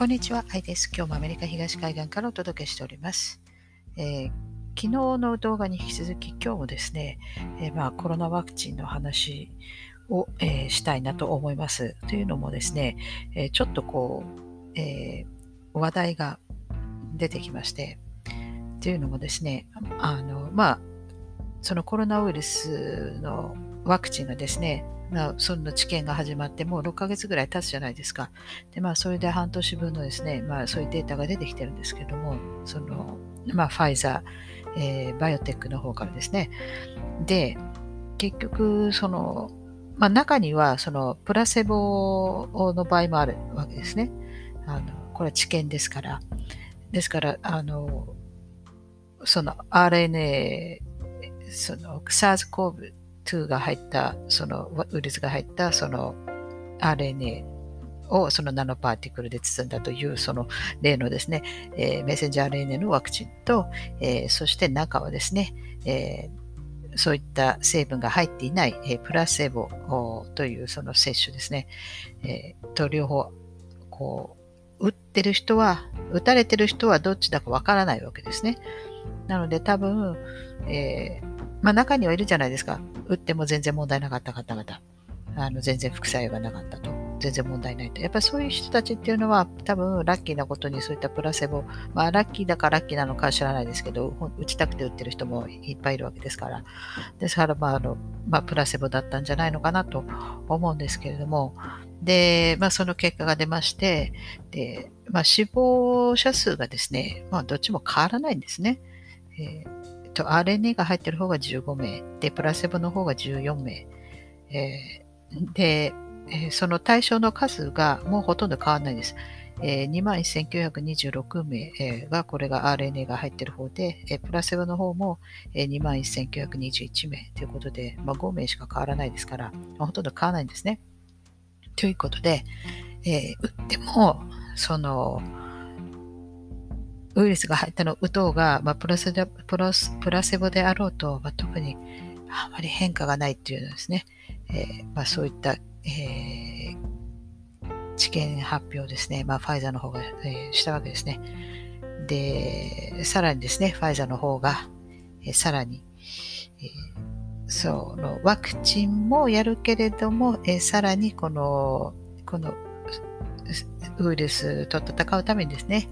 こんにちは、アイです。今日もアメリカ東海岸からお届けしております。えー、昨日の動画に引き続き、今日もですね、えー、まあ、コロナワクチンの話を、えー、したいなと思います。というのもですね、えちょっとこう、え話題が出てきまして、というのもですね、あの、まあ、そのコロナウイルスのワクチンがですね、まあ、その治験が始まってもう6ヶ月ぐらい経つじゃないですか。で、まあ、それで半年分のですね、まあ、そういうデータが出てきてるんですけども、その、まあ、ファイザー、えー、バイオテックの方からですね。で、結局、その、まあ、中には、その、プラセボの場合もあるわけですね。あの、これは治験ですから。ですから、あの、その RNA、その SARS-CoV 2が入った、そのウイルスが入ったその RNA をそのナノパーティクルで包んだというその例のですね、えー、メッセンジャー RNA のワクチンと、えー、そして中はですね、えー、そういった成分が入っていない、えプラセボというその接種ですね、えと両方こう打ってる人は打たれてる人はどっちだかわからないわけですね。なので多分、えーまあ中にはいるじゃないですか。打っても全然問題なかった方々。あの全然副作用がなかったと。全然問題ないと。やっぱりそういう人たちっていうのは多分ラッキーなことにそういったプラセボ、まあラッキーだかラッキーなのか知らないですけど、打ちたくて打ってる人もいっぱいいるわけですから。ですからまああの、まあプラセボだったんじゃないのかなと思うんですけれども、で、まあその結果が出まして、で、まあ死亡者数がですね、まあどっちも変わらないんですね。えーと、RNA が入ってる方が15名、で、プラセボの方が14名。えー、で、えその対象の数がもうほとんど変わらないです。えー、21,926名、えが、これが RNA が入ってる方で、えプラセボの方も、え21,921名ということで、まあ、5名しか変わらないですから、まあ、ほとんど変わらないんですね。ということで、えー、打っても、その、ウイルスが入ったの打とうが、まあ、プラセプラスプラセボであろうと、まあ、特にあまり変化がないっていうのですね、えー、まあ、そういった、えー、治験発表ですね、まあ、ファイザーの方が、えー、したわけですね。で、さらにですね、ファイザーの方が、えさらに、えそのワクチンもやるけれども、えさらにこの、このウイルスと戦うためにですね、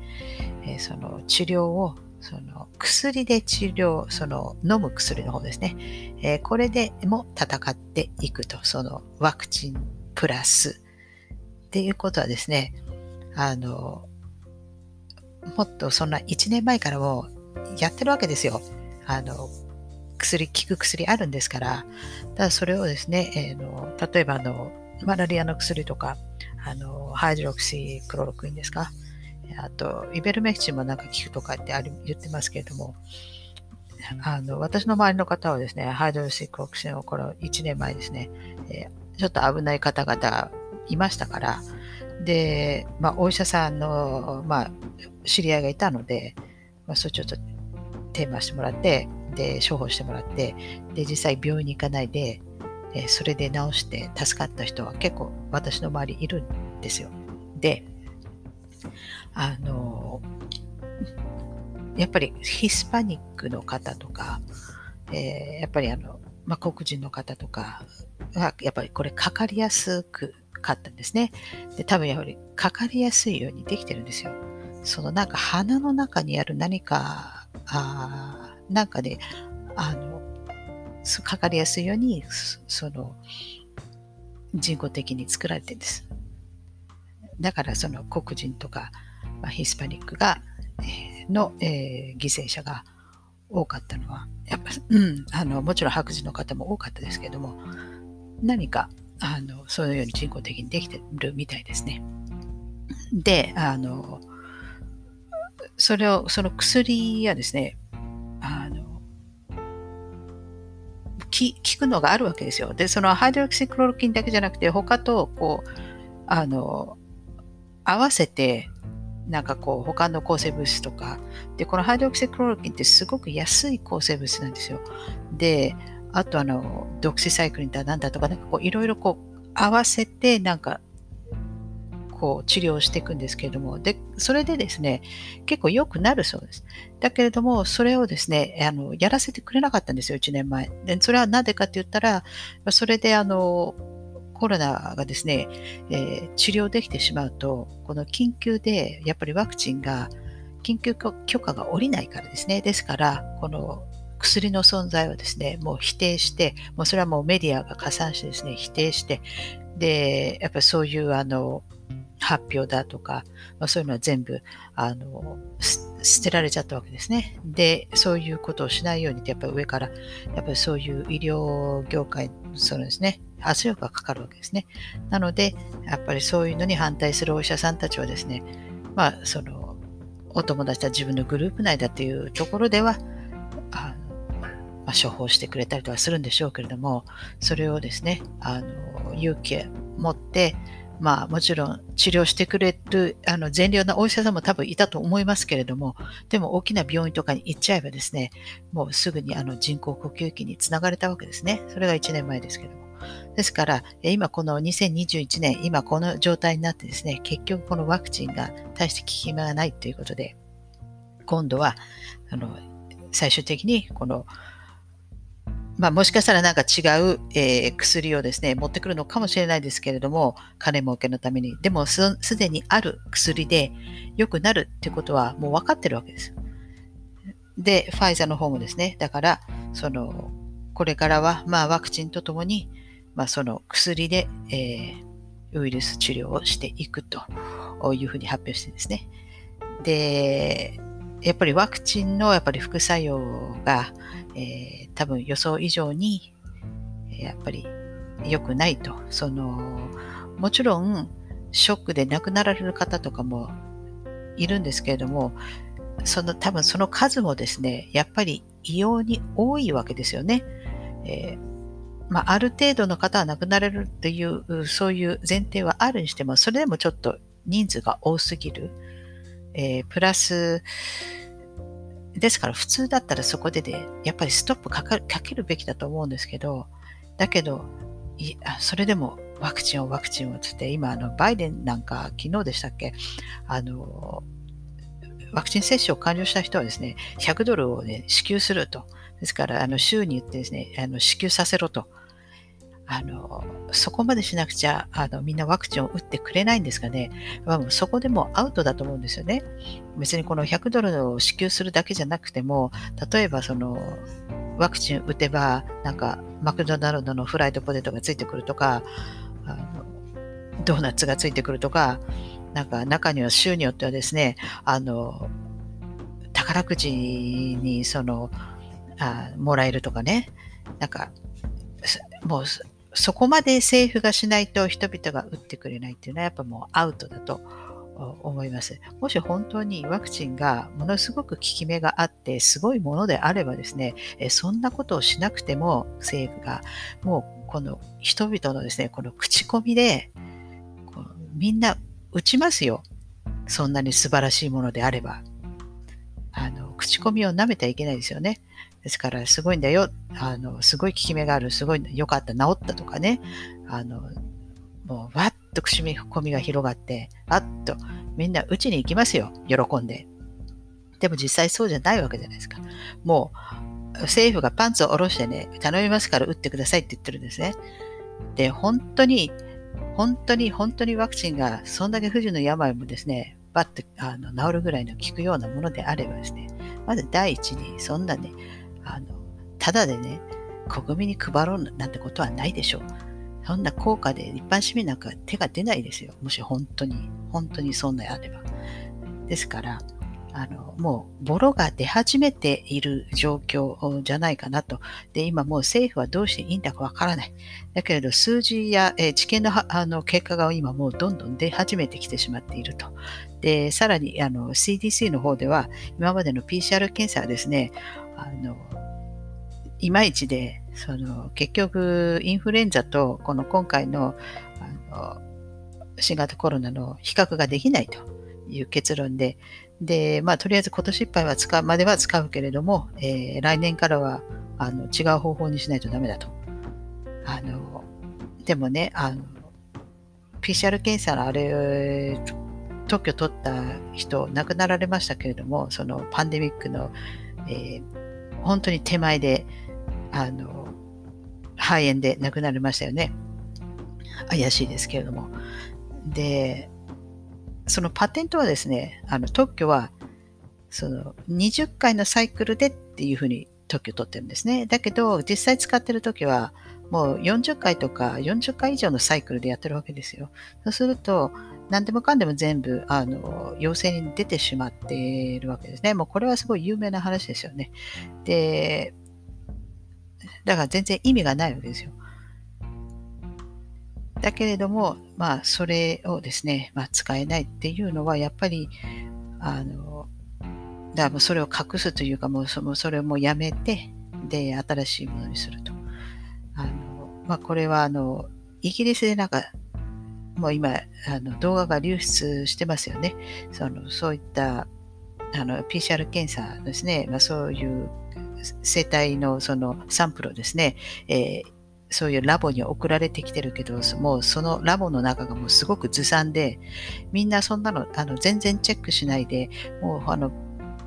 えその治療をその薬で治療、その飲む薬の方ですね、えこれでも戦っていくと、そのワクチンプラスっていうことはですね、あの、もっとそんな1年前からもやってるわけですよ。あの、薬、効く薬あるんですから、ただそれをですね、えー、の例えばあの、マラリアの薬とか、あの、ハイドロクシークロロクインですか。あと、イベルメクチンもなんか効くとかってあ言ってますけれども、あの、私の周りの方はですね、ハイドロクシークロロクインをこの1年前ですね、えー、ちょっと危ない方々がいましたから、で、まあ、お医者さんの、まあ、知り合いがいたので、まあ、それちょっとテーマしてもらって、で、処方してもらって、で、実際病院に行かないで、えそれで治して助かった人は結構私の周りいるんですよ。で、あの、やっぱりヒスパニックの方とか、えー、やっぱりあの、まあ、黒人の方とかが、やっぱりこれかかりやすくかったんですね。で、多分やはりかかりやすいようにできてるんですよ。そのなんか鼻の中にある何か、あなんかで、あの、かかりやすいように、その、人工的に作られてるんです。だからその黒人とか、まあ、ヒスパニックが、えー、の、えー、犠牲者が多かったのは、やっぱ、うん、あの、もちろん白人の方も多かったですけども、何か、あの、そのように人工的にできてるみたいですね。で、あの、それを、その薬やですねあの、効くのがあるわけですよ。で、そのハイドロキシクロロキンだけじゃなくて、他とこう、あの、合わせて、なんかこう、他の抗生物質とか、で、このハイドロキシクロロキンってすごく安い抗生物質なんですよ。で、あとあの、ドクシサイクリンだなんだとか、なんかこう、いろいろこう、合わせて、なんか、こう治療していくんですけれども、で、それでですね、結構良くなるそうです。だけれども、それをですね、あの、やらせてくれなかったんですよ、1年前。で、それはなぜかって言ったら、それであの、コロナがですね、えー、治療できてしまうと、この緊急でやっぱりワクチンが緊急許可が下りないからですね。ですから、この薬の存在をですね、もう否定して、もうそれはもうメディアが加算してですね、否定して、で、やっぱりそういうあの、発表だとか、まあ、そういうのは全部、あの、捨てられちゃったわけですね。で、そういうことをしないようにって、やっぱり上から、やっぱりそういう医療業界、そうですね、圧力がかかるわけですね。なので、やっぱりそういうのに反対するお医者さんたちはですね、まあ、その、お友達は自分のグループ内だっていうところでは、あまあ、処方してくれたりとかするんでしょうけれども、それをですね、あの勇気を持って、まあもちろん治療してくれるあの善良なお医者さんも多分いたと思いますけれども、でも大きな病院とかに行っちゃえばですね、もうすぐにあの人工呼吸器につながれたわけですね。それが1年前ですけども。ですから、今この2021年、今この状態になってですね、結局このワクチンが大して効き目がないということで、今度は、あの、最終的にこのまあ、もしかしたらなんか違う、えー、薬をですね、持ってくるのかもしれないですけれども、金儲けのために。でもす、すでにある薬で良くなるってことはもう分かってるわけです。で、ファイザーの方もですね、だから、その、これからは、まあ、ワクチンとともに、まあ、その薬で、えー、ウイルス治療をしていくというふうに発表してですね。で、やっぱりワクチンのやっぱり副作用が、えー、多分予想以上にやっぱり良くないと。その、もちろんショックで亡くなられる方とかもいるんですけれども、その多分その数もですね、やっぱり異様に多いわけですよね。えー、まあ、ある程度の方は亡くなれるっていう、そういう前提はあるにしても、それでもちょっと人数が多すぎる。えー、プラス、ですから普通だったらそこでで、やっぱりストップかかかけるべきだと思うんですけど、だけど、いそれでもワクチンをワクチンをつって、今、あの、バイデンなんか昨日でしたっけ？あの、ワクチン接種を完了した人はですね、100ドルをね、支給すると。ですから、あの、週に言ってですね、あの支給させろと。あの、そこまでしなくちゃ、あの、みんなワクチンを打ってくれないんですかね。まあ、そこでもアウトだと思うんですよね。別にこの100ドルを支給するだけじゃなくても、例えばその、ワクチン打てば、なんか、マクドナルドのフライドポテトがついてくるとか、あのドーナツがついてくるとか、なんか中には州によってはですね、あの、宝くじにその、あもらえるとかね、なんか、もうそこまで政府がしないと人々が打ってくれないっていうのはやっぱもうアウトだと思います。もし本当にワクチンがものすごく効き目があってすごいものであればですね、そんなことをしなくても政府がもうこの人々のですね、この口コミでみんな打ちますよ。そんなに素晴らしいものであれば。あの、口コミを舐めてはいけないですよね。ですから、すごいんだよ。あの、すごい効き目がある。すごい良かった。治ったとかね。あの、もう、わっと口コミが広がって、あっと、みんな打ちに行きますよ。喜んで。でも実際そうじゃないわけじゃないですか。もう、政府がパンツを下ろしてね、頼みますから打ってくださいって言ってるんですね。で、本当に、本当に、本当にワクチンがそんだけ不治の病もですね、バッとあの治るぐらいの効くようなものであればですね、まず第一に、そんなね、あの、ただでね、国民に配ろうなんてことはないでしょう。そんな効果で一般市民なんか手が出ないですよ。もし本当に、本当にそんなあれば。ですから、あの、もう、ボロが出始めている状況じゃないかなと。で、今もう政府はどうしていいんだかわからない。だけれど、数字や、えー、知見のあの結果が今もうどんどん出始めてきてしまっていると。で、さらに、あの、CDC の方では、今までの PCR 検査はですね、あの、いまいちで、その、結局、インフルエンザと、この今回の、あの、新型コロナの比較ができないという結論で、で、まあ、とりあえず今年いっぱいは使う、までは使うけれども、えー、来年からは、あの、違う方法にしないとダメだと。あの、でもね、あの、PCR 検査のあれ、特許取った人、亡くなられましたけれども、そのパンデミックの、えー、本当に手前で、あの、肺炎で亡くなりましたよね。怪しいですけれども。で、そのパテントはですね、あの特許は、その20回のサイクルでっていうふうに特許取ってるんですね。だけど、実際使ってるときは、もう40回とか40回以上のサイクルでやってるわけですよ。そうすると、何でもかんでも全部、あの、陽性に出てしまっているわけですね。もうこれはすごい有名な話ですよね。で、だから全然意味がないわけですよ。だけれども、まあ、それをですね、まあ、使えないっていうのは、やっぱり、あの、だからもうそれを隠すというか、もうそのそれをもうやめて、で、新しいものにすると。あの、まあ、これは、あの、イギリスでなんか、もう今、あの動画が流出してますよね。そのそういったあの PCR 検査ですね、まあ、そういう生体のそのサンプルをですね、えーそういうラボに送られてきてるけど、もうそのラボの中がもうすごくずさんで、みんなそんなのあの全然チェックしないで、もうあの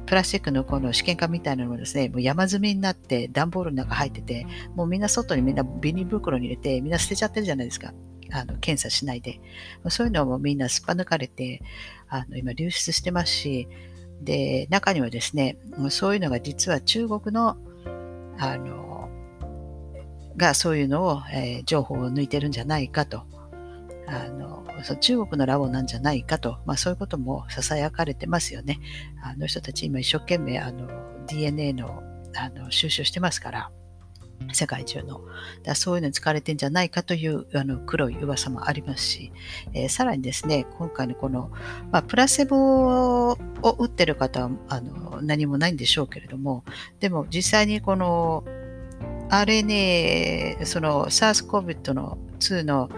プラスチックのこの試験管みたいなのもですね、もう山積みになって段ボールの中入ってて、もうみんな外にみんなビニ袋に入れて、みんな捨てちゃってるじゃないですか。あの検査しないで。そういうのもみんなすっぱ抜かれて、あの今流出してますし、で、中にはですね、そういうのが実は中国の、あの、がそういうのを、えー、情報を抜いてるんじゃないかと。あのそ中国のラボなんじゃないかと、まあ、そういうことも囁かれてますよね。あの人たち今一生懸命あの DNA のあの収集してますから、世界中の。だそういうのに使われてんじゃないかというあの黒い噂もありますし、えー、さらにですね、今回のこの、まあ、プラセボを打ってる方はあの何もないんでしょうけれども、でも実際にこの RNA、その SARS-CoV の2の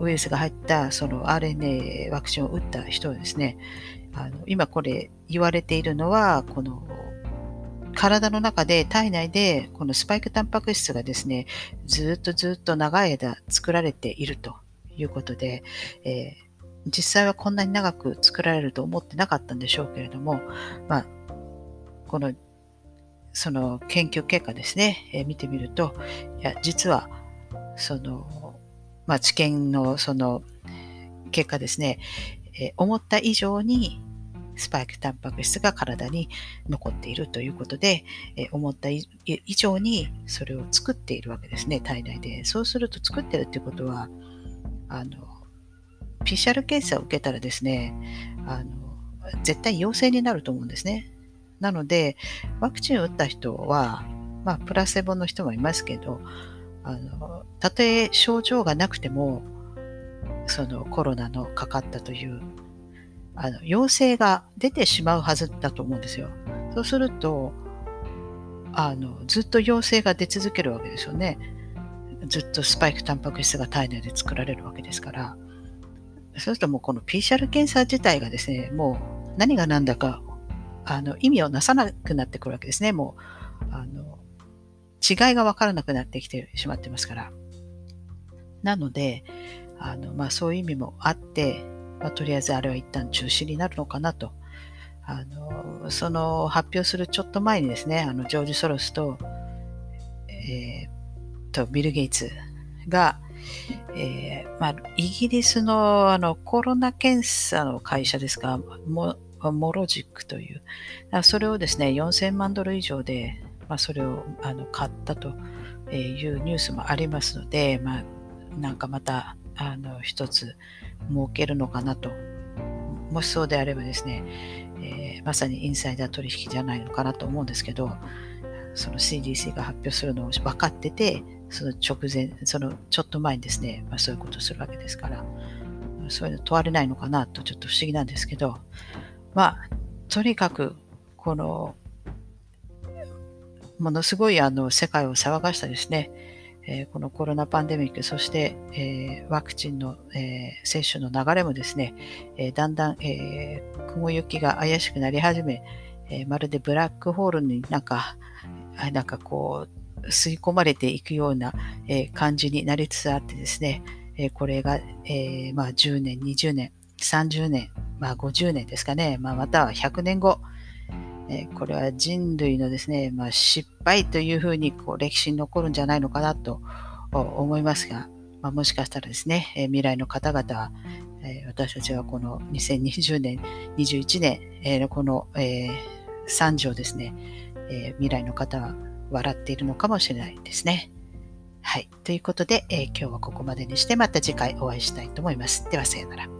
ウイルスが入ったその RNA ワクチンを打った人はですね、あの今これ言われているのは、この体の中で体内でこのスパイクタンパク質がですね、ずっとずっと長い間作られているということで、えー、実際はこんなに長く作られると思ってなかったんでしょうけれども、まあ、このその研究結果ですね、えー、見てみると、いや、実は、その、まあ、治験のその結果ですね、えー、思った以上にスパイクタンパク質が体に残っているということで、え、思った以上にそれを作っているわけですね、体内で。そうすると作ってるっていうことは、あの、PCR 検査を受けたらですね、あの、絶対陽性になると思うんですね。なので、ワクチンを打った人は、まあ、プラセボの人もいますけど、あの、たとえ症状がなくても、そのコロナのかかったという、あの、陽性が出てしまうはずだと思うんですよ。そうすると、あの、ずっと陽性が出続けるわけですよね。ずっとスパイクタンパク質が体内で作られるわけですから。そうするともうこの PCR 検査自体がですね、もう何が何だかあの意味をなさなくなってくるわけですね。もう、あの、違いがわからなくなってきてしまってますから。なので、あの、まあそういう意味もあって、まあ、とりあえずあれは一旦中止になるのかなと。あの、その発表するちょっと前にですね、あの、ジョージ・ソロスと、えー、と、ビル・ゲイツが、えーまあ、イギリスのあのコロナ検査の会社ですか、もモロジックという、それをですね、4000万ドル以上で、まあ、それをあの買ったというニュースもありますので、まあ、なんかまたあの一つ儲けるのかなと。もしそうであればですね、えー、まさにインサイダー取引じゃないのかなと思うんですけど、その CDC が発表するのを分かってて、その直前、そのちょっと前にですね、まあ、そういうことをするわけですから、そういうの問われないのかなとちょっと不思議なんですけど、まあ、とにかく、この、ものすごいあの世界を騒がしたですね、え、このコロナパンデミック、そして、え、ワクチンの、え、接種の流れもですね、えだんだん、え雲行きが怪しくなり始め、えまるでブラックホールになんか、なんかこう、吸い込まれていくような、え感じになりつつあってですね、えこれが、えまあ、10年、20年、30年、まあ、50年ですかね、まあ、または100年後、えこれは人類のですね、まあ、失敗というふうにこう歴史に残るんじゃないのかなと思いますが、まあ、もしかしたらですね、え未来の方々は、え私たちはこの2020年、21年、えこの、え惨事をですね、え未来の方は笑っているのかもしれないですね。はい。ということで、え今日はここまでにしてまた次回お会いしたいと思います。では、さようなら。